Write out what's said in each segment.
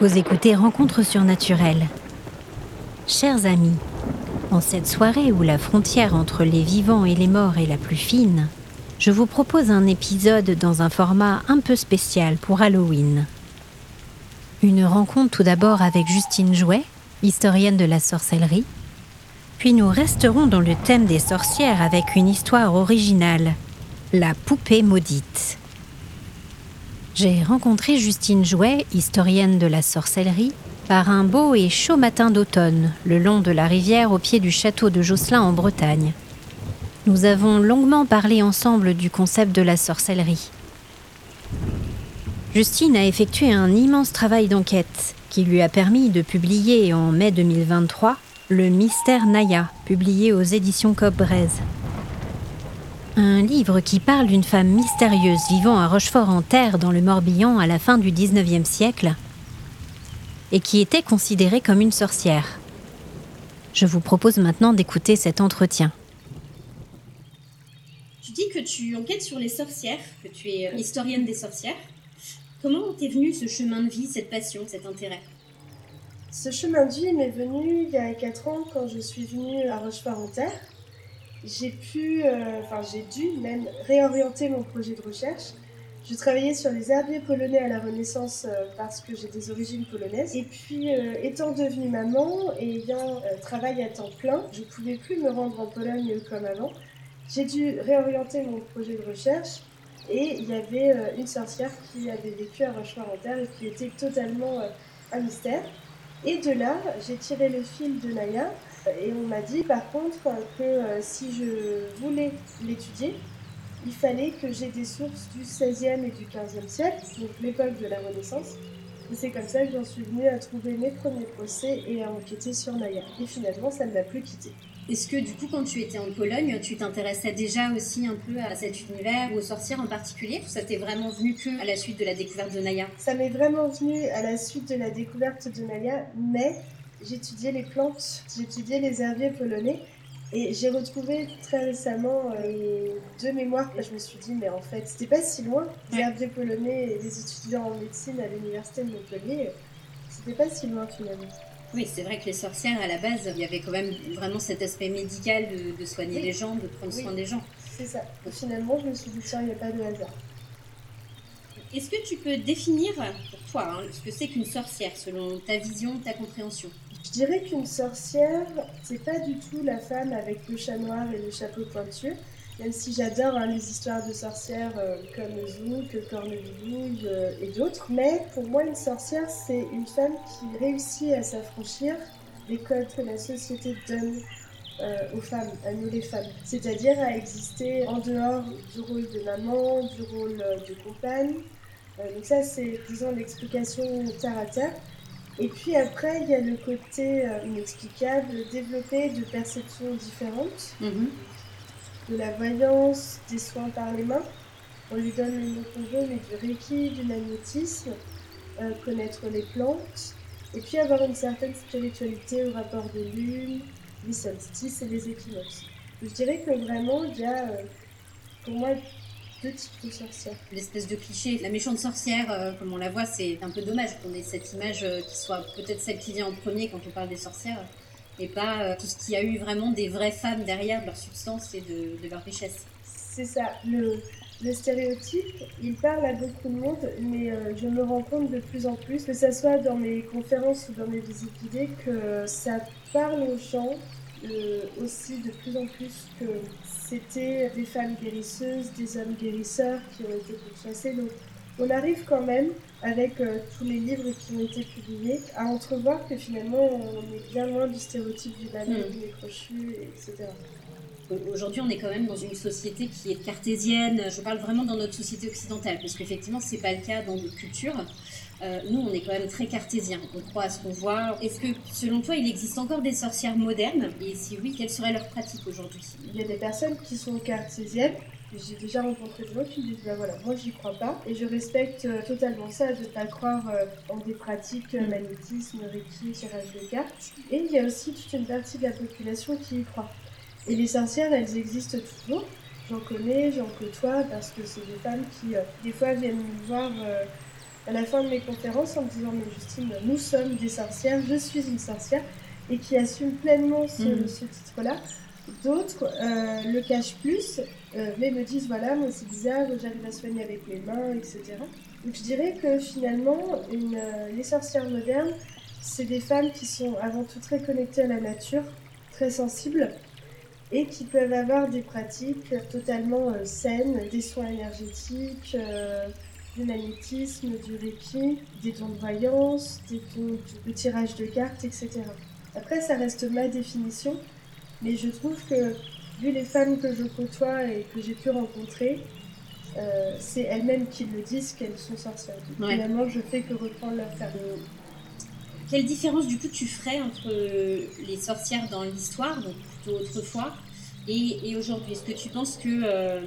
Vous écoutez Rencontres surnaturelles. Chers amis, en cette soirée où la frontière entre les vivants et les morts est la plus fine, je vous propose un épisode dans un format un peu spécial pour Halloween. Une rencontre tout d'abord avec Justine Jouet, historienne de la sorcellerie, puis nous resterons dans le thème des sorcières avec une histoire originale, la poupée maudite. J'ai rencontré Justine Jouet, historienne de la sorcellerie, par un beau et chaud matin d'automne, le long de la rivière au pied du château de Josselin en Bretagne. Nous avons longuement parlé ensemble du concept de la sorcellerie. Justine a effectué un immense travail d'enquête qui lui a permis de publier en mai 2023 Le mystère Naya, publié aux éditions Cobb un livre qui parle d'une femme mystérieuse vivant à Rochefort-en-Terre dans le Morbihan à la fin du XIXe siècle et qui était considérée comme une sorcière. Je vous propose maintenant d'écouter cet entretien. Tu dis que tu enquêtes sur les sorcières, que tu es historienne des sorcières. Comment t'es venu ce chemin de vie, cette passion, cet intérêt? Ce chemin de vie m'est venu il y a 4 ans quand je suis venue à Rochefort-en-Terre j'ai pu, euh, enfin j'ai dû même réorienter mon projet de recherche. Je travaillais sur les herbiers polonais à la Renaissance euh, parce que j'ai des origines polonaises. Et puis, euh, étant devenue maman et ayant travaillé à temps plein, je ne pouvais plus me rendre en Pologne comme avant. J'ai dû réorienter mon projet de recherche et il y avait une sorcière qui avait vécu à Rochefort-en-Terre et qui était totalement un mystère. Et de là, j'ai tiré le fil de Naya et on m'a dit par contre que euh, si je voulais l'étudier, il fallait que j'ai des sources du 16e et du 15e siècle, donc l'époque de la Renaissance. Et c'est comme ça que j'en suis venue à trouver mes premiers procès et à enquêter sur Naya. Et finalement, ça ne m'a plus quittée. Est-ce que du coup, quand tu étais en Pologne, tu t'intéressais déjà aussi un peu à cet univers ou aux sorcières en particulier Ou ça t'est vraiment venu que à la suite de la découverte de Naya Ça m'est vraiment venu à la suite de la découverte de Naya, mais j'étudiais les plantes, j'étudiais les herbiers polonais. Et j'ai retrouvé très récemment euh, deux mémoires je me suis dit, mais en fait, c'était pas si loin. Les herbiers polonais et les étudiants en médecine à l'université de Montpellier, c'était pas si loin finalement. Oui, c'est vrai que les sorcières, à la base, il y avait quand même vraiment cet aspect médical de, soigner les gens, de prendre soin des gens. C'est ça. Et finalement, je me suis dit, tiens, il n'y a pas de hasard. Est-ce que tu peux définir pour toi hein, ce que c'est qu'une sorcière selon ta vision, ta compréhension? Je dirais qu'une sorcière, c'est pas du tout la femme avec le chat noir et le chapeau pointu, même si j'adore hein, les histoires de sorcières euh, comme Zouk, Cornemuse euh, et d'autres. Mais pour moi, une sorcière, c'est une femme qui réussit à s'affranchir des codes que la société donne euh, aux femmes, à nous les femmes. C'est-à-dire à exister en dehors du rôle de maman, du rôle de compagne. Donc ça, c'est, disons, l'explication terre à terre. Et puis après, il y a le côté euh, inexplicable, développé de perceptions différentes, mhm. de la voyance, des soins par les mains. On lui donne le nom qu'on veut, mais du reiki, du magnétisme, euh, connaître les plantes, et puis avoir une certaine spiritualité au rapport de lune, les solstices et les équinoxes. Je dirais que vraiment, il y a, euh, pour moi, deux types de sorcières. L'espèce de cliché, la méchante sorcière, euh, comme on la voit, c'est un peu dommage qu'on ait cette image euh, qui soit peut-être celle qui vient en premier quand on parle des sorcières, et pas euh, tout ce qui a eu vraiment des vraies femmes derrière de leur substance et de, leur richesse. C'est ça, le, le, stéréotype, il parle à beaucoup de monde, mais je me rends compte de plus en plus, que ce soit dans mes conférences ou dans mes visites guidées, que ça parle aux gens aussi de plus en plus que c'était des femmes guérisseuses, des hommes guérisseurs qui ont été pourchassés. Donc on arrive quand même, avec euh, tous les livres qui ont été publiés, à entrevoir que finalement on est bien loin du stéréotype du malade, mmh. du crochu, etc. Aujourd'hui, on est quand même dans une société qui est cartésienne. Je parle vraiment dans notre société occidentale, parce qu'effectivement, ce n'est pas le cas dans d'autres cultures. Euh, nous, on est quand même très cartésien. On croit à ce qu'on voit. Est-ce que, selon toi, il existe encore des sorcières modernes? Et si oui, quelle serait leur pratique aujourd'hui? Il y a des personnes qui sont cartésiennes. J'ai déjà rencontré des gens qui disent bah voilà, moi j'y crois pas et je respecte euh, totalement ça de ne pas croire euh, en des pratiques mm. magnétisme, reiki, tirage de cartes. Et il y a aussi toute une partie de la population qui y croit. Et les sorcières, elles existent toujours. J'en connais, j'en côtoie parce que c'est des femmes qui, des fois, viennent me voir à la fin de mes conférences en me disant Mais Justine, nous sommes des sorcières, je suis une sorcière, et qui assument pleinement ce, Mhm. ce titre-là. D'autres euh, le cachent plus, euh, mais me disent Voilà, moi c'est bizarre, j'arrive à soigner avec mes mains, etc. Donc je dirais que finalement, une, euh, les sorcières modernes, c'est des femmes qui sont avant tout très connectées à la nature, très sensibles, et qui peuvent avoir des pratiques totalement saines, des soins énergétiques, du magnétisme, du reiki, des dons de voyance, des dons de, tirage de cartes, etc. Après, ça reste ma définition, mais je trouve que, vu les femmes que je côtoie et que j'ai pu rencontrer, euh, c'est elles-mêmes qui le disent qu'elles sont sorcières. Donc, Ouais. Finalement, je fais que reprendre leur terme. Quelle différence du coup tu ferais entre les sorcières dans l'histoire, donc plutôt autrefois, et, et aujourd'hui? Est-ce que tu penses que euh,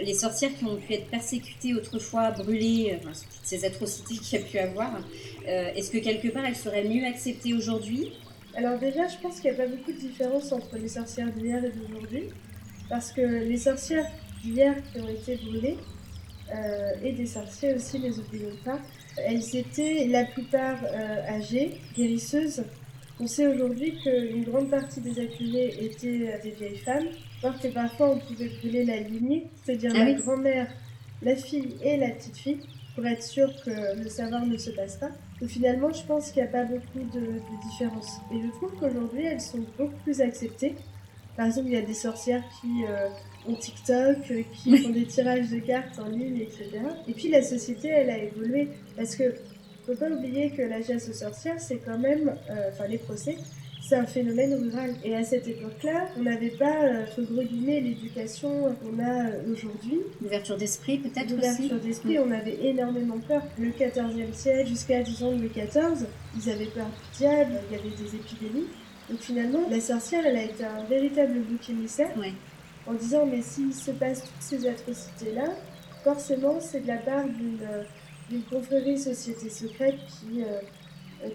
les sorcières qui ont pu être persécutées autrefois, brûlées, enfin, toutes ces atrocités qu'il y a pu avoir, euh, est-ce que quelque part elles seraient mieux acceptées aujourd'hui? Alors déjà, je pense qu'il n'y a pas beaucoup de différence entre les sorcières d'hier et d'aujourd'hui, parce que les sorcières d'hier qui ont été brûlées, euh, et des sorciers aussi, les oublions pas, elles étaient la plupart euh, âgées, guérisseuses. On sait aujourd'hui qu'une grande partie des accusés étaient euh, des vieilles femmes, alors que parfois on pouvait brûler la lignée, c'est-à-dire Ah la oui. grand-mère, la fille et la petite fille, pour être sûr que le savoir ne se passe pas. Donc finalement, je pense qu'il n'y a pas beaucoup de, de différence. Et je trouve qu'aujourd'hui, elles sont beaucoup plus acceptées. Par exemple, il y a des sorcières qui euh, ont TikTok, euh, qui font des tirages de cartes en ligne, etc. Et puis la société, elle a évolué. Parce que faut pas oublier que la chasse aux sorcières, c'est quand même, euh, enfin les procès, c'est un phénomène rural. Et à cette époque-là, on n'avait pas, euh, entre guillemets, l'éducation qu'on a euh, aujourd'hui. L'ouverture d'esprit peut-être aussi L'ouverture d'esprit, on avait énormément peur. Le 14e siècle jusqu'à, disons, Louis XIV, ils avaient peur du diable, il y avait des épidémies. Donc finalement, la sorcière, elle a été un véritable bouc émissaire Ouais. en disant, mais s'il se passe toutes ces atrocités-là, forcément, c'est de la part d'une euh, d'une confrérie société secrète qui euh,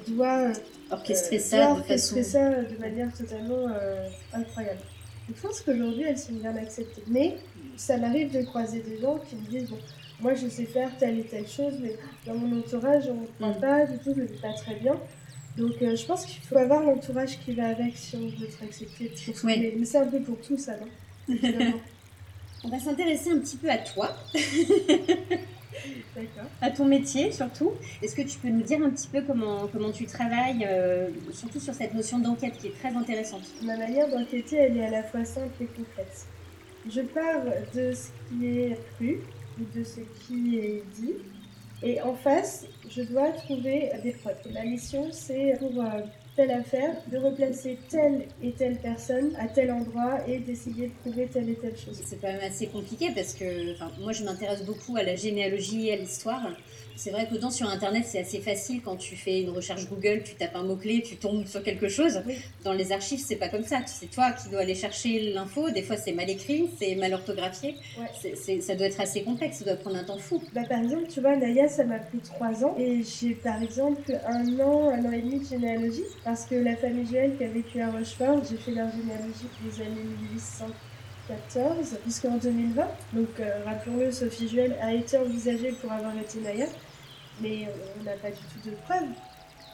doit, euh, Orchestrer doit ça de orchestrer façon... ça de manière totalement euh, incroyable. Je pense qu'aujourd'hui, elles sont bien acceptées. Mais ça m'arrive de croiser des gens qui me disent bon, moi je sais faire telle et telle chose, mais dans mon entourage, on ne comprend Mm. pas, du tout, je ne le pas très bien. Donc euh, je pense qu'il faut avoir l'entourage qui va avec si on veut être accepté. Ouais. Mais, mais c'est un peu pour tout ça, non? On va s'intéresser un petit peu à toi. à ton métier surtout. Est-ce que tu peux nous dire un petit peu comment, comment tu travailles, euh, surtout sur cette notion d'enquête qui est très intéressante? Ma manière d'enquêter, elle est à la fois simple et complète. Je pars de ce qui est cru, de ce qui est dit, et en face, je dois trouver des preuves. Ma mission, c'est pour euh, telle affaire de replacer telle et telle personne à tel endroit et d'essayer de prouver telle et telle chose. C'est quand même assez compliqué parce que moi je m'intéresse beaucoup à la généalogie et à l'histoire. C'est vrai qu'autant sur internet c'est assez facile quand tu fais une recherche Google, tu tapes un mot-clé, tu tombes sur quelque chose. Oui. Dans les archives c'est pas comme ça. C'est toi qui dois aller chercher l'info. Des fois c'est mal écrit, c'est mal orthographié. Ouais. Ça doit être assez complexe, ça doit prendre un temps fou. Bah, par exemple, tu vois, Naya, ça m'a pris trois ans. Et j'ai, par exemple, un an, un an et demi de généalogie. Parce que la famille Juel qui a vécu à Rochefort, j'ai fait leur généalogie des années 1814 jusqu'en 2020. Donc, euh, rappelons-le, Sophie Juel a été envisagée pour avoir été Naya. Mais on n'a pas du tout de preuves.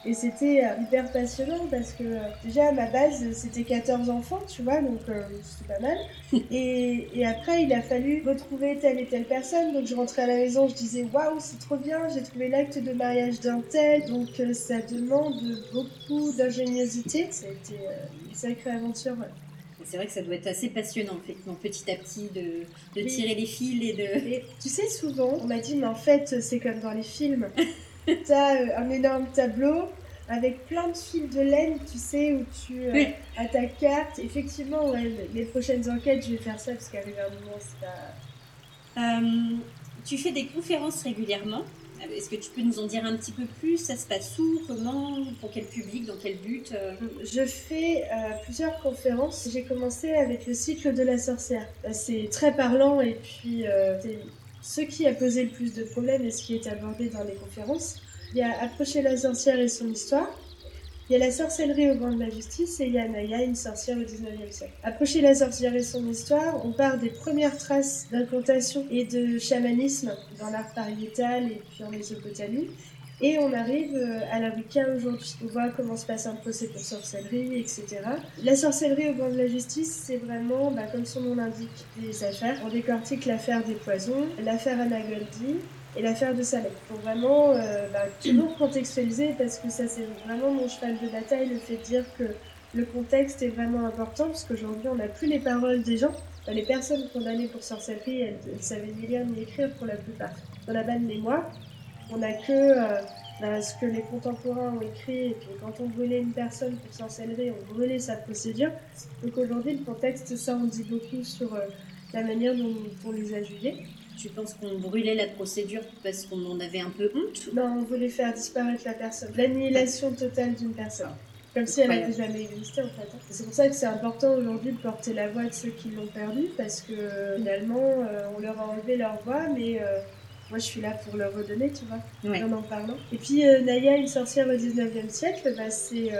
Et c'était euh, hyper passionnant parce que euh, déjà à ma base c'était 14 enfants, tu vois, donc euh, c'était pas mal. Et, et après il a fallu retrouver telle et telle personne, donc je rentrais à la maison, je disais waouh c'est trop bien, j'ai trouvé l'acte de mariage d'un tel, donc euh, ça demande beaucoup d'ingéniosité. Ça a été euh, une sacrée aventure. ouais. C'est vrai que ça doit être assez passionnant, effectivement, petit à petit, de, de Oui. tirer les fils et de. Et tu sais, souvent, on m'a dit, mais en fait, c'est comme dans les films. T'as euh, un énorme tableau avec plein de fils de laine, tu sais, où tu euh, Oui. as ta carte. Effectivement, ouais, les prochaines enquêtes, je vais faire ça parce qu'arriver un moment, c'est pas. Euh, tu fais des conférences régulièrement. Est-ce que tu peux nous en dire un petit peu plus? Ça se passe où? Comment? Pour quel public? Dans quel but? Euh, Je fais euh, plusieurs conférences. J'ai commencé avec le cycle de la sorcière. Euh, C'est très parlant et puis euh, c'est ce qui a posé le plus de problèmes et ce qui est abordé dans les conférences. Il y a Approcher la sorcière et son histoire. Il y a la sorcellerie au banc de la justice et il y a Naya, une sorcière au 19e siècle. Approcher la sorcière et son histoire, on part des premières traces d'incantation et de chamanisme dans l'art pariétal et puis en Mésopotamie. Et on arrive euh, à la Wicca aujourd'hui. On voit comment se passe un procès pour sorcellerie, etc. La sorcellerie au banc de la justice, c'est vraiment, bah, comme son nom l'indique, des affaires. On décortique l'affaire des poisons, l'affaire Anna Goldie, et l'affaire de Salem. Pour vraiment euh, bah, toujours contextualiser parce que ça c'est vraiment mon cheval de bataille, le fait de dire que le contexte est vraiment important parce qu'aujourd'hui on n'a plus les paroles des gens. Les personnes condamnées pour sorcellerie, elles ne savaient ni lire ni écrire pour la plupart. Dans la bande mémoire, on n'a que euh, bah, ce que les contemporains ont écrit et puis quand on brûlait une personne pour sorcellerie, on brûlait sa procédure. Donc aujourd'hui le contexte ça on dit beaucoup sur euh, la manière dont on les a jugés. Tu penses qu'on brûlait la procédure parce qu'on en avait un peu honte Non, on voulait faire disparaître la personne. L'annihilation totale d'une personne. Comme si elle n'avait jamais existé en fait. C'est pour ça que c'est important aujourd'hui de porter la voix de ceux qui l'ont perdue parce que finalement euh, on leur a enlevé leur voix mais euh, moi je suis là pour leur redonner tu vois, en en parlant. Et puis euh, Naya, une sorcière au 19e siècle, bah, c'est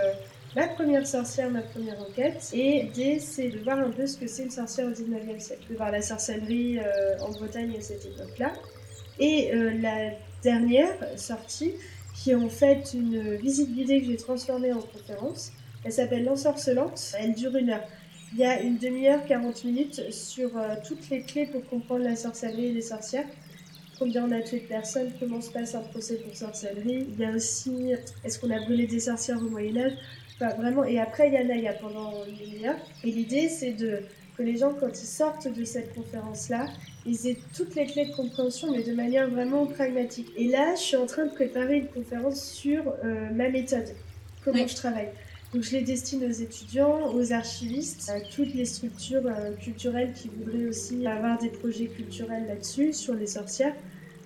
ma première sorcière, ma première enquête. Et l'idée, c'est de voir un peu ce que c'est une sorcière au 19e siècle, de voir la sorcellerie euh, en Bretagne à cette époque-là. Et euh, la dernière sortie, qui est en fait une visite guidée que j'ai transformée en conférence, elle s'appelle L'ensorcelante, elle dure une heure. Il y a une demi-heure, 40 minutes sur euh, toutes les clés pour comprendre la sorcellerie et les sorcières combien on a tué de personnes, comment se passe un procès pour sorcellerie. Il y a aussi, est-ce qu'on a brûlé des sorcières au Vraiment, et après, il y a Naya pendant une demi-heure. Et l'idée, c'est de que les gens, quand ils sortent de cette conférence-là, ils aient toutes les clés de compréhension, mais de manière vraiment pragmatique. Et là, je suis en train de préparer une conférence sur euh, ma méthode, comment je travaille. Donc, je les destine aux étudiants, aux archivistes, à toutes les structures euh, culturelles qui voudraient aussi avoir des projets culturels là-dessus, sur les sorcières.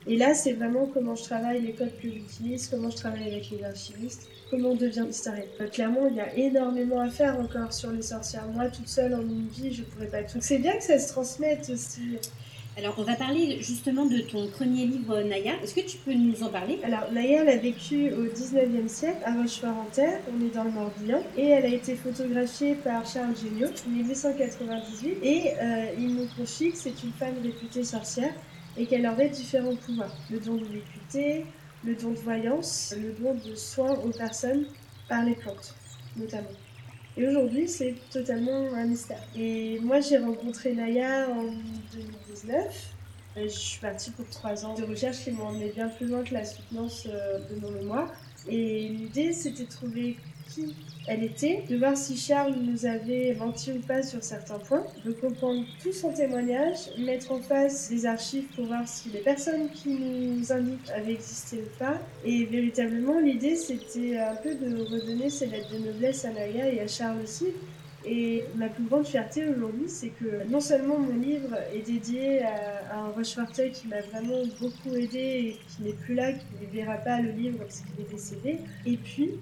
Et là, c'est vraiment comment je travaille, les codes que j'utilise, comment je travaille avec les archivistes, comment on devient historien. Euh, clairement, il y a énormément à faire encore sur les sorcières. Moi, toute seule en une vie, je pourrais pas tout. C'est bien que ça se transmette aussi. Alors, on va parler justement de ton premier livre, Naya. Est-ce que tu peux nous en parler? Alors, Naya, elle a vécu au 19e siècle à Rochefort-en-Terre, on est dans le Morbihan, et elle a été photographiée par Charles Géniaud en 1898. Et euh, il nous confie que c'est une femme réputée sorcière et qu'elle aurait différents pouvoirs. Le don de l'équité, le don de voyance, le don de soins aux personnes par les plantes, notamment. Et aujourd'hui, c'est totalement un mystère. Et moi, j'ai rencontré Naya en 2019. Je suis partie pour trois ans de recherche qui m'ont emmené bien plus loin que la soutenance euh, de mon mémoire. Et l'idée, c'était de trouver qui elle était, de voir si Charles nous avait menti ou pas sur certains points, de comprendre tout son témoignage, mettre en face des archives pour voir si les personnes qui nous indiquent avaient existé ou pas. Et véritablement, l'idée, c'était un peu de redonner ces lettres de noblesse à Naya et à Charles aussi. Et ma plus grande fierté aujourd'hui, c'est que non seulement mon livre est dédié à, un Rochefortel qui m'a vraiment beaucoup aidé et qui n'est plus là, qui ne verra pas le livre parce qu'il est décédé, et puis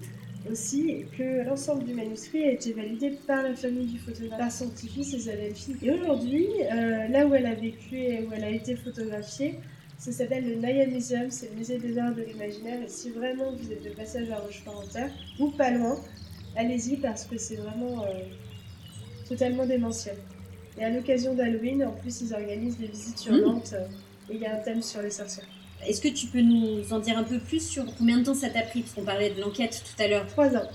aussi que l'ensemble du manuscrit a été validé par la famille du photographe, par son petit-fils et sa belle-fille. Et aujourd'hui, euh, là où elle a vécu et où elle a été photographiée, ça s'appelle le Naya Museum, c'est le musée des arts de l'imaginaire. Et si vraiment vous êtes de passage à Rochefort-en-Terre, ou pas loin, allez-y parce que c'est vraiment euh, totalement démentiel. Et à l'occasion d'Halloween, en plus, ils organisent des visites sur Nantes euh, et il y a un thème sur les sorcières. Est-ce que tu peux nous en dire un peu plus sur combien de temps ça t'a pris? Parce qu'on parlait de l'enquête tout à l'heure. Trois ans.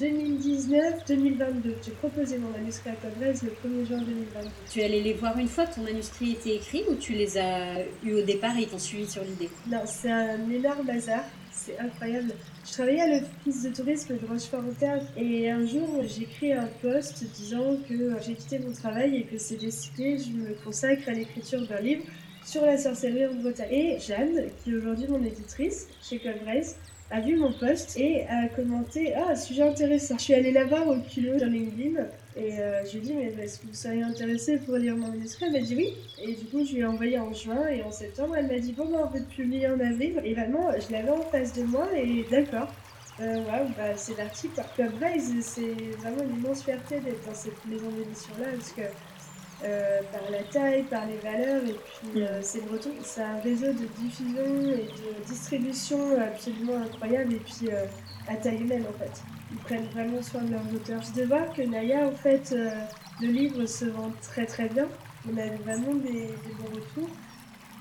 2019-2022. J'ai proposé mon manuscrit à Cobrez le 1er juin 2022. Tu es allé les voir une fois que ton manuscrit était écrit ou tu les as eus au départ et ils t'ont suivi sur l'idée? Non, c'est un énorme hasard. C'est incroyable. Je travaillais à l'office de tourisme de Rochefort-en-Terre et un jour j'ai écrit un post disant que j'ai quitté mon travail et que c'est décidé, je me consacre à l'écriture d'un livre sur la sorcellerie en Bretagne. Et Jeanne, qui est aujourd'hui mon éditrice chez Colbraise, a vu mon post et a commenté Ah, sujet intéressant. Je suis allée la voir au culot sur LinkedIn et euh, je lui ai dit Mais est-ce que vous seriez intéressée pour lire mon manuscrit? Elle m'a dit oui. Et du coup, je lui ai envoyé en juin et en septembre, elle m'a dit Bon, bah, on peut publier en avril. Et vraiment, je l'avais en face de moi et d'accord. Euh, ouais, bah, c'est l'article. Colbraise, c'est vraiment une immense fierté d'être dans cette maison d'édition là parce que euh, par la taille, par les valeurs. Et puis, euh, c'est breton. C'est un réseau de diffusion et de distribution absolument incroyable. Et puis, euh, à taille humaine, en fait. Ils prennent vraiment soin de leurs auteurs. Je de voir que Naya, en fait, euh, le livre se vend très très bien. On a vraiment des, des bons retours.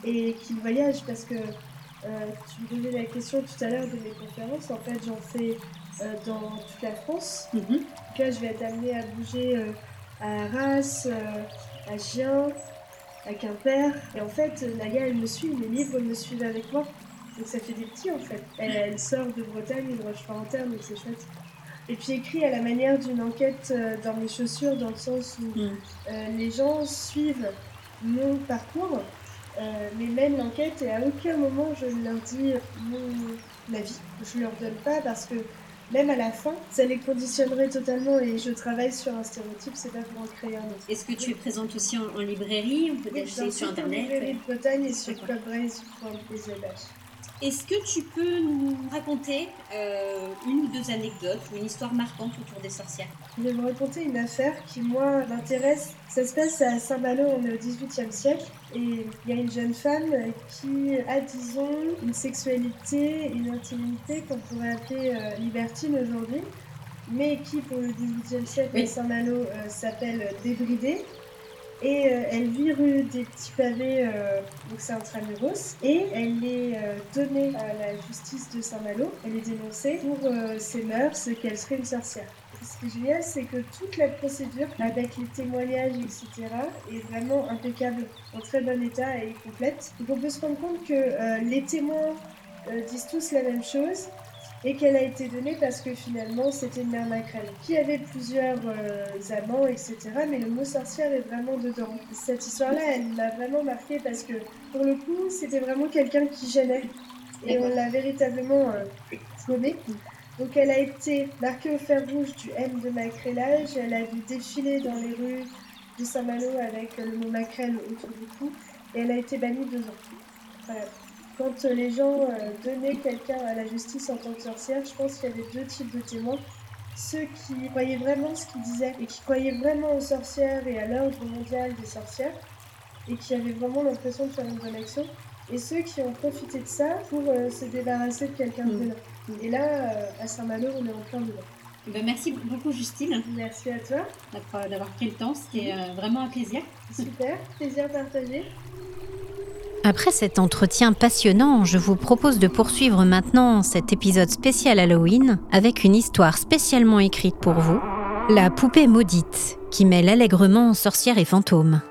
Et qu'il voyage parce que euh, tu me posais la question tout à l'heure de mes conférences. En fait, j'en fais euh, dans toute la France. Mhm. Donc là, je vais être amenée à bouger euh, à Arras, euh, à Gien, à Quimper. Et en fait, euh, Naya, elle me suit, mes livres me suivent avec moi. Donc ça fait des petits en fait. Elle, elle sort de Bretagne, de Rochefort-en-Terre, donc c'est chouette. Et puis écrit à la manière d'une enquête euh, dans mes chaussures, dans le sens où Mm. euh, les gens suivent mon parcours, euh, mais mènent l'enquête et à aucun moment je ne leur dis mon avis. Je ne leur donne pas parce que même à la fin, ça les conditionnerait totalement et je travaille sur un stéréotype, c'est pas pour en créer un autre. Est-ce que tu es présente aussi en, en librairie On peut Oui, sur internet. librairie de Bretagne et sur. Est-ce que tu peux nous raconter euh, une ou deux anecdotes ou une histoire marquante autour des sorcières? Je vais vous raconter une affaire qui, moi, m'intéresse. Ça se passe à Saint-Malo, on est au XVIIIe siècle. Et il y a une jeune femme qui a, disons, une sexualité, une intimité qu'on pourrait appeler euh, libertine aujourd'hui, mais qui, pour le XVIIIe siècle Oui. à Saint-Malo, euh, s'appelle débridée. Et euh, elle vit rue des Petits Pavés, donc c'est intramuros, et elle est donnée à la justice de Saint-Malo. Elle est dénoncée pour ses mœurs, qu'elle serait une sorcière. Ce qui est génial, c'est que toute la procédure, avec les témoignages, etc., est vraiment impeccable, en très bon état et complète. Donc on peut se rendre compte que euh, les témoins euh, disent tous la même chose et qu'elle a été donnée parce que finalement c'était une mère maquerelle qui avait plusieurs euh, amants, etc. Mais le mot sorcière est vraiment dedans. Cette histoire-là, elle m'a vraiment marquée parce que pour le coup, c'était vraiment quelqu'un qui gênait et on l'a véritablement gommée. Donc elle a été marquée au fer rouge du M de macrélage, elle a dû défiler dans les rues de Saint-Malo avec le mot maquerelle autour du cou et elle a été bannie deux ans. Voilà. Quand euh, les gens euh, donnaient quelqu'un à la justice en tant que sorcière, je pense qu'il y avait deux types de témoins. Ceux qui croyaient vraiment ce qu'ils disaient et qui croyaient vraiment aux sorcières et à l'ordre mondial des sorcières et qui avaient vraiment l'impression de faire une bonne action. Et ceux qui ont profité de ça pour euh, se débarrasser de quelqu'un de Mm. Et là, euh, à Saint-Malo, on est en plein dedans. Ben, Merci beaucoup Justine Merci à toi. d'avoir d'avoir pris le temps, c'était euh, vraiment un plaisir. Super. Plaisir partagé. Après cet entretien passionnant, je vous propose de poursuivre maintenant cet épisode spécial Halloween avec une histoire spécialement écrite pour vous, La poupée maudite, qui mêle allègrement sorcière et fantôme.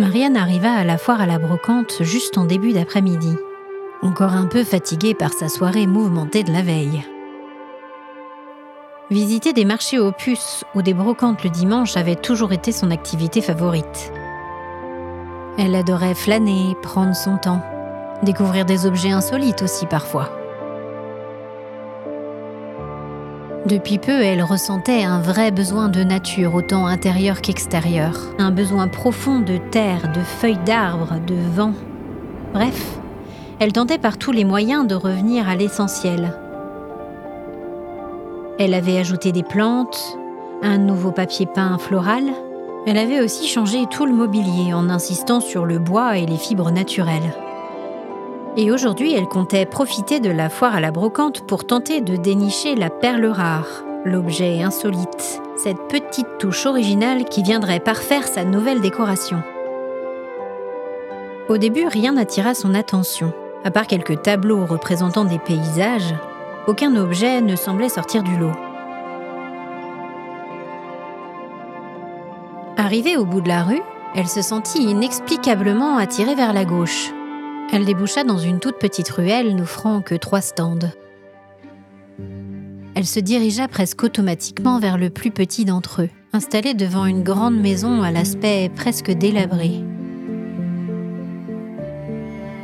Marianne arriva à la foire à la brocante juste en début d'après-midi, encore un peu fatiguée par sa soirée mouvementée de la veille. Visiter des marchés aux puces ou des brocantes le dimanche avait toujours été son activité favorite. Elle adorait flâner, prendre son temps, découvrir des objets insolites aussi parfois. Depuis peu, elle ressentait un vrai besoin de nature, autant intérieur qu'extérieur. Un besoin profond de terre, de feuilles d'arbres, de vent. Bref, elle tentait par tous les moyens de revenir à l'essentiel, elle avait ajouté des plantes, un nouveau papier peint floral. Elle avait aussi changé tout le mobilier en insistant sur le bois et les fibres naturelles. Et aujourd'hui, elle comptait profiter de la foire à la brocante pour tenter de dénicher la perle rare, l'objet insolite, cette petite touche originale qui viendrait parfaire sa nouvelle décoration. Au début, rien n'attira son attention, à part quelques tableaux représentant des paysages aucun objet ne semblait sortir du lot. Arrivée au bout de la rue, elle se sentit inexplicablement attirée vers la gauche. Elle déboucha dans une toute petite ruelle n'offrant que trois stands. Elle se dirigea presque automatiquement vers le plus petit d'entre eux, installé devant une grande maison à l'aspect presque délabré.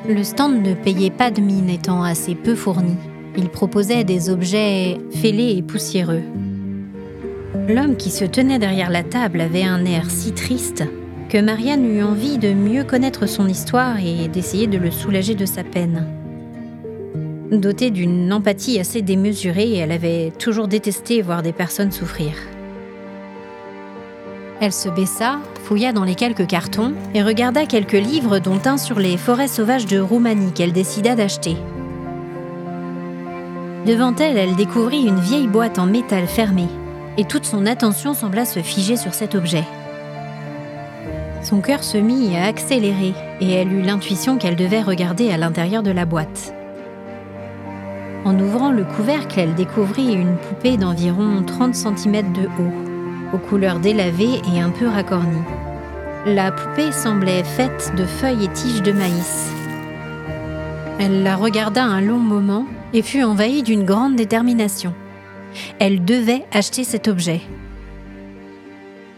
Le stand ne payait pas de mine étant assez peu fourni. Il proposait des objets fêlés et poussiéreux. L'homme qui se tenait derrière la table avait un air si triste que Marianne eut envie de mieux connaître son histoire et d'essayer de le soulager de sa peine. Dotée d'une empathie assez démesurée, elle avait toujours détesté voir des personnes souffrir. Elle se baissa, fouilla dans les quelques cartons et regarda quelques livres dont un sur les forêts sauvages de Roumanie qu'elle décida d'acheter. Devant elle, elle découvrit une vieille boîte en métal fermée, et toute son attention sembla se figer sur cet objet. Son cœur se mit à accélérer, et elle eut l'intuition qu'elle devait regarder à l'intérieur de la boîte. En ouvrant le couvercle, elle découvrit une poupée d'environ 30 cm de haut, aux couleurs délavées et un peu racornies. La poupée semblait faite de feuilles et tiges de maïs. Elle la regarda un long moment et fut envahie d'une grande détermination. Elle devait acheter cet objet.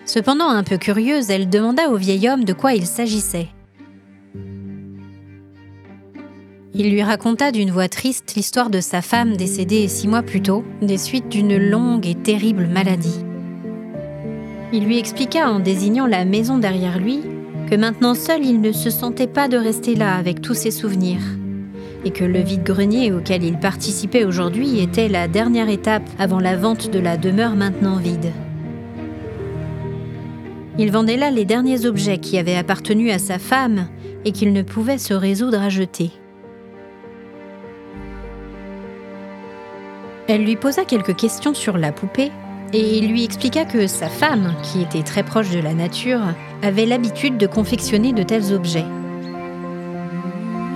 Cependant, un peu curieuse, elle demanda au vieil homme de quoi il s'agissait. Il lui raconta d'une voix triste l'histoire de sa femme décédée six mois plus tôt, des suites d'une longue et terrible maladie. Il lui expliqua en désignant la maison derrière lui que maintenant seul il ne se sentait pas de rester là avec tous ses souvenirs, et que le vide-grenier auquel il participait aujourd'hui était la dernière étape avant la vente de la demeure maintenant vide. Il vendait là les derniers objets qui avaient appartenu à sa femme et qu'il ne pouvait se résoudre à jeter. Elle lui posa quelques questions sur la poupée et il lui expliqua que sa femme, qui était très proche de la nature, avait l'habitude de confectionner de tels objets.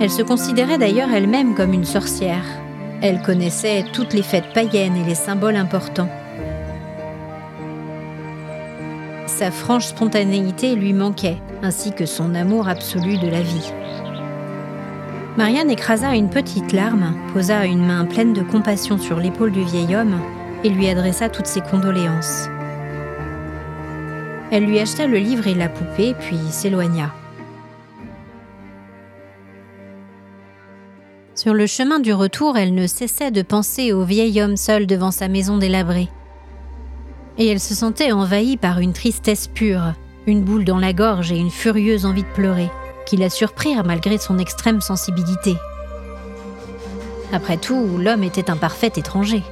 Elle se considérait d'ailleurs elle-même comme une sorcière. Elle connaissait toutes les fêtes païennes et les symboles importants. Sa franche spontanéité lui manquait, ainsi que son amour absolu de la vie. Marianne écrasa une petite larme, posa une main pleine de compassion sur l'épaule du vieil homme et lui adressa toutes ses condoléances. Elle lui acheta le livre et la poupée, puis s'éloigna. Sur le chemin du retour, elle ne cessait de penser au vieil homme seul devant sa maison délabrée. Et elle se sentait envahie par une tristesse pure, une boule dans la gorge et une furieuse envie de pleurer qui la surprirent malgré son extrême sensibilité. Après tout, l'homme était un parfait étranger.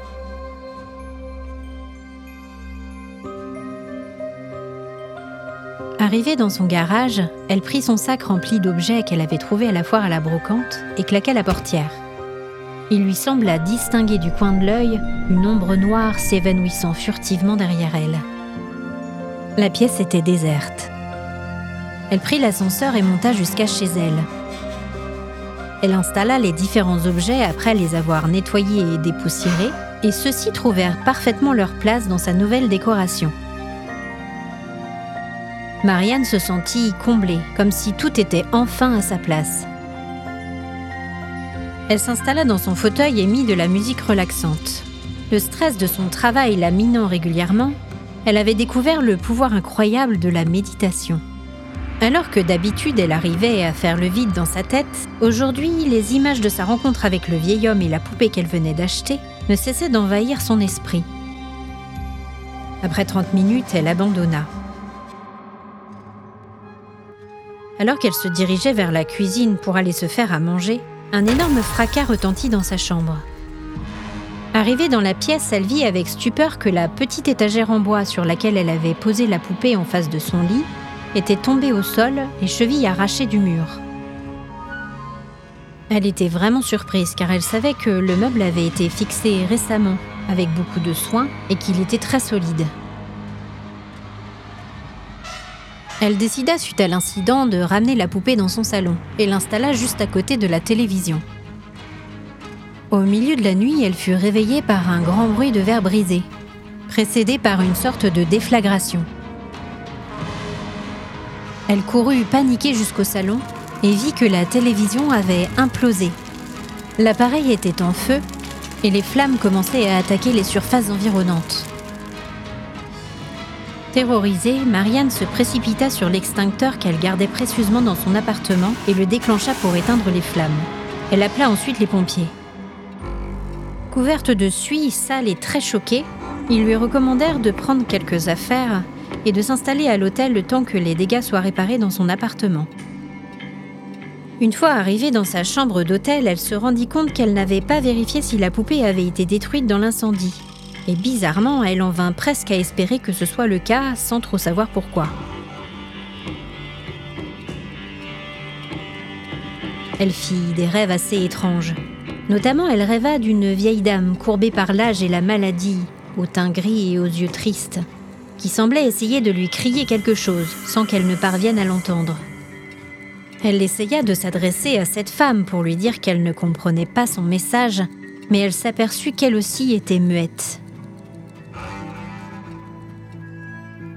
Arrivée dans son garage, elle prit son sac rempli d'objets qu'elle avait trouvés à la foire à la brocante et claqua la portière. Il lui sembla distinguer du coin de l'œil une ombre noire s'évanouissant furtivement derrière elle. La pièce était déserte. Elle prit l'ascenseur et monta jusqu'à chez elle. Elle installa les différents objets après les avoir nettoyés et dépoussiérés, et ceux-ci trouvèrent parfaitement leur place dans sa nouvelle décoration. Marianne se sentit comblée, comme si tout était enfin à sa place. Elle s'installa dans son fauteuil et mit de la musique relaxante. Le stress de son travail la minant régulièrement, elle avait découvert le pouvoir incroyable de la méditation. Alors que d'habitude elle arrivait à faire le vide dans sa tête, aujourd'hui les images de sa rencontre avec le vieil homme et la poupée qu'elle venait d'acheter ne cessaient d'envahir son esprit. Après 30 minutes, elle abandonna. Alors qu'elle se dirigeait vers la cuisine pour aller se faire à manger, un énorme fracas retentit dans sa chambre. Arrivée dans la pièce, elle vit avec stupeur que la petite étagère en bois sur laquelle elle avait posé la poupée en face de son lit était tombée au sol, les chevilles arrachées du mur. Elle était vraiment surprise car elle savait que le meuble avait été fixé récemment, avec beaucoup de soin, et qu'il était très solide. Elle décida, suite à l'incident, de ramener la poupée dans son salon et l'installa juste à côté de la télévision. Au milieu de la nuit, elle fut réveillée par un grand bruit de verre brisé, précédé par une sorte de déflagration. Elle courut paniquée jusqu'au salon et vit que la télévision avait implosé. L'appareil était en feu et les flammes commençaient à attaquer les surfaces environnantes. Terrorisée, Marianne se précipita sur l'extincteur qu'elle gardait précieusement dans son appartement et le déclencha pour éteindre les flammes. Elle appela ensuite les pompiers. Couverte de suie, sale et très choquée, ils lui recommandèrent de prendre quelques affaires et de s'installer à l'hôtel le temps que les dégâts soient réparés dans son appartement. Une fois arrivée dans sa chambre d'hôtel, elle se rendit compte qu'elle n'avait pas vérifié si la poupée avait été détruite dans l'incendie. Et bizarrement, elle en vint presque à espérer que ce soit le cas sans trop savoir pourquoi. Elle fit des rêves assez étranges. Notamment, elle rêva d'une vieille dame courbée par l'âge et la maladie, au teint gris et aux yeux tristes, qui semblait essayer de lui crier quelque chose sans qu'elle ne parvienne à l'entendre. Elle essaya de s'adresser à cette femme pour lui dire qu'elle ne comprenait pas son message, mais elle s'aperçut qu'elle aussi était muette.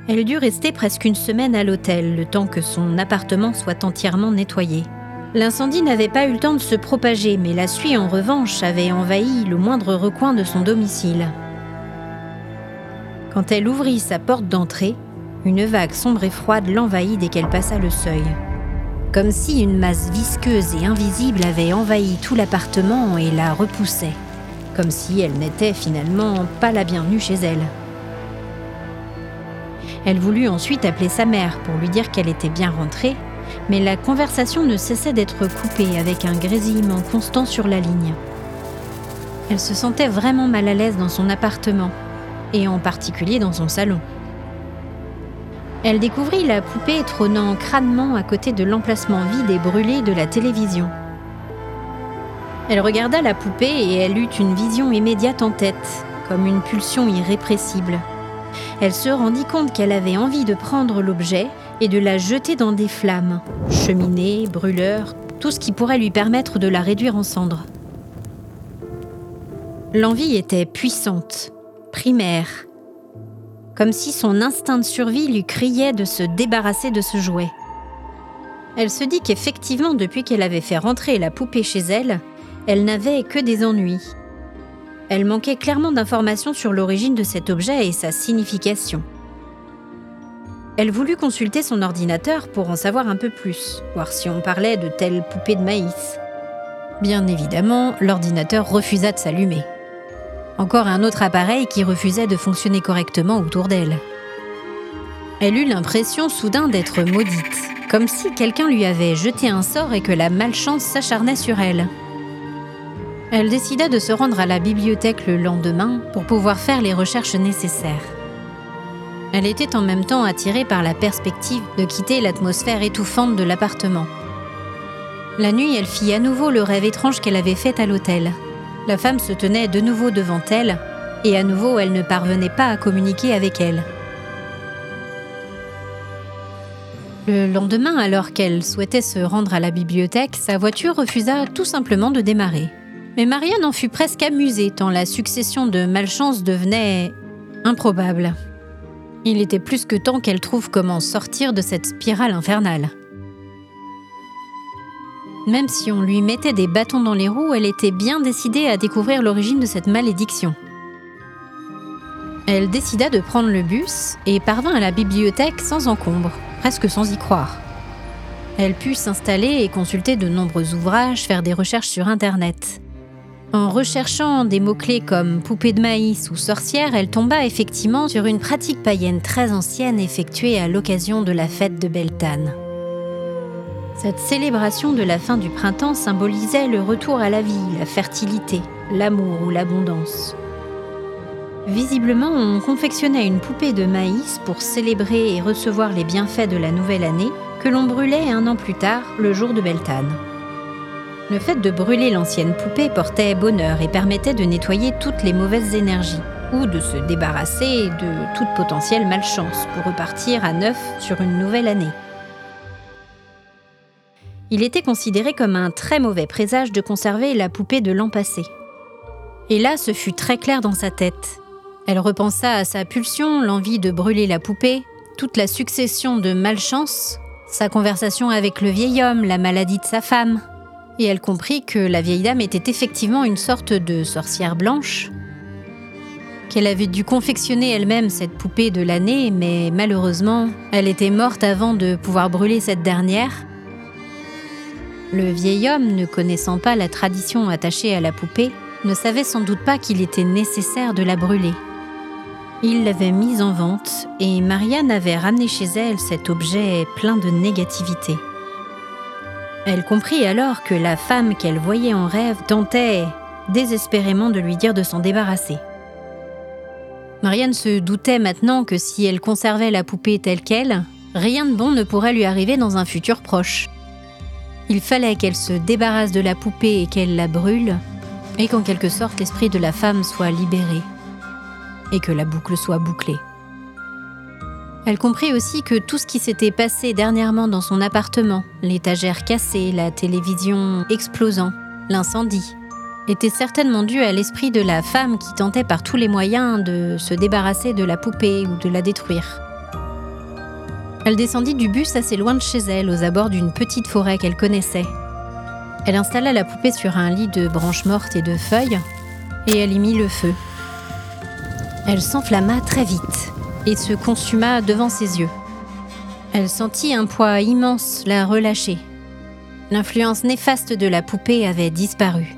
Elle dut rester presque une semaine à l'hôtel, le temps que son appartement soit entièrement nettoyé. L'incendie n'avait pas eu le temps de se propager, mais la suie en revanche avait envahi le moindre recoin de son domicile. Quand elle ouvrit sa porte d'entrée, une vague sombre et froide l'envahit dès qu'elle passa le seuil comme si une masse visqueuse et invisible avait envahi tout l'appartement et la repoussait, comme si elle n'était finalement pas la bienvenue chez elle. Elle voulut ensuite appeler sa mère pour lui dire qu'elle était bien rentrée, mais la conversation ne cessait d'être coupée avec un grésillement constant sur la ligne. Elle se sentait vraiment mal à l'aise dans son appartement, et en particulier dans son salon. Elle découvrit la poupée trônant crânement à côté de l'emplacement vide et brûlé de la télévision. Elle regarda la poupée et elle eut une vision immédiate en tête, comme une pulsion irrépressible. Elle se rendit compte qu'elle avait envie de prendre l'objet et de la jeter dans des flammes, cheminées, brûleurs, tout ce qui pourrait lui permettre de la réduire en cendres. L'envie était puissante, primaire, comme si son instinct de survie lui criait de se débarrasser de ce jouet. Elle se dit qu'effectivement, depuis qu'elle avait fait rentrer la poupée chez elle, elle n'avait que des ennuis. Elle manquait clairement d'informations sur l'origine de cet objet et sa signification. Elle voulut consulter son ordinateur pour en savoir un peu plus, voir si on parlait de telle poupée de maïs. Bien évidemment, l'ordinateur refusa de s'allumer. Encore un autre appareil qui refusait de fonctionner correctement autour d'elle. Elle eut l'impression soudain d'être maudite, comme si quelqu'un lui avait jeté un sort et que la malchance s'acharnait sur elle. Elle décida de se rendre à la bibliothèque le lendemain pour pouvoir faire les recherches nécessaires. Elle était en même temps attirée par la perspective de quitter l'atmosphère étouffante de l'appartement. La nuit, elle fit à nouveau le rêve étrange qu'elle avait fait à l'hôtel. La femme se tenait de nouveau devant elle, et à nouveau elle ne parvenait pas à communiquer avec elle. Le lendemain, alors qu'elle souhaitait se rendre à la bibliothèque, sa voiture refusa tout simplement de démarrer. Mais Marianne en fut presque amusée tant la succession de malchances devenait improbable. Il était plus que temps qu'elle trouve comment sortir de cette spirale infernale. Même si on lui mettait des bâtons dans les roues, elle était bien décidée à découvrir l'origine de cette malédiction. Elle décida de prendre le bus et parvint à la bibliothèque sans encombre, presque sans y croire. Elle put s'installer et consulter de nombreux ouvrages, faire des recherches sur Internet. En recherchant des mots-clés comme poupée de maïs ou sorcière, elle tomba effectivement sur une pratique païenne très ancienne effectuée à l'occasion de la fête de Beltane. Cette célébration de la fin du printemps symbolisait le retour à la vie, la fertilité, l'amour ou l'abondance. Visiblement, on confectionnait une poupée de maïs pour célébrer et recevoir les bienfaits de la nouvelle année que l'on brûlait un an plus tard, le jour de Beltane. Le fait de brûler l'ancienne poupée portait bonheur et permettait de nettoyer toutes les mauvaises énergies ou de se débarrasser de toute potentielle malchance pour repartir à neuf sur une nouvelle année il était considéré comme un très mauvais présage de conserver la poupée de l'an passé. Et là, ce fut très clair dans sa tête. Elle repensa à sa pulsion, l'envie de brûler la poupée, toute la succession de malchances, sa conversation avec le vieil homme, la maladie de sa femme. Et elle comprit que la vieille dame était effectivement une sorte de sorcière blanche, qu'elle avait dû confectionner elle-même cette poupée de l'année, mais malheureusement, elle était morte avant de pouvoir brûler cette dernière, le vieil homme, ne connaissant pas la tradition attachée à la poupée, ne savait sans doute pas qu'il était nécessaire de la brûler. Il l'avait mise en vente et Marianne avait ramené chez elle cet objet plein de négativité. Elle comprit alors que la femme qu'elle voyait en rêve tentait désespérément de lui dire de s'en débarrasser. Marianne se doutait maintenant que si elle conservait la poupée telle qu'elle, rien de bon ne pourrait lui arriver dans un futur proche. Il fallait qu'elle se débarrasse de la poupée et qu'elle la brûle, et qu'en quelque sorte l'esprit de la femme soit libéré, et que la boucle soit bouclée. Elle comprit aussi que tout ce qui s'était passé dernièrement dans son appartement, l'étagère cassée, la télévision explosant, l'incendie, était certainement dû à l'esprit de la femme qui tentait par tous les moyens de se débarrasser de la poupée ou de la détruire. Elle descendit du bus assez loin de chez elle, aux abords d'une petite forêt qu'elle connaissait. Elle installa la poupée sur un lit de branches mortes et de feuilles, et elle y mit le feu. Elle s'enflamma très vite et se consuma devant ses yeux. Elle sentit un poids immense la relâcher. L'influence néfaste de la poupée avait disparu.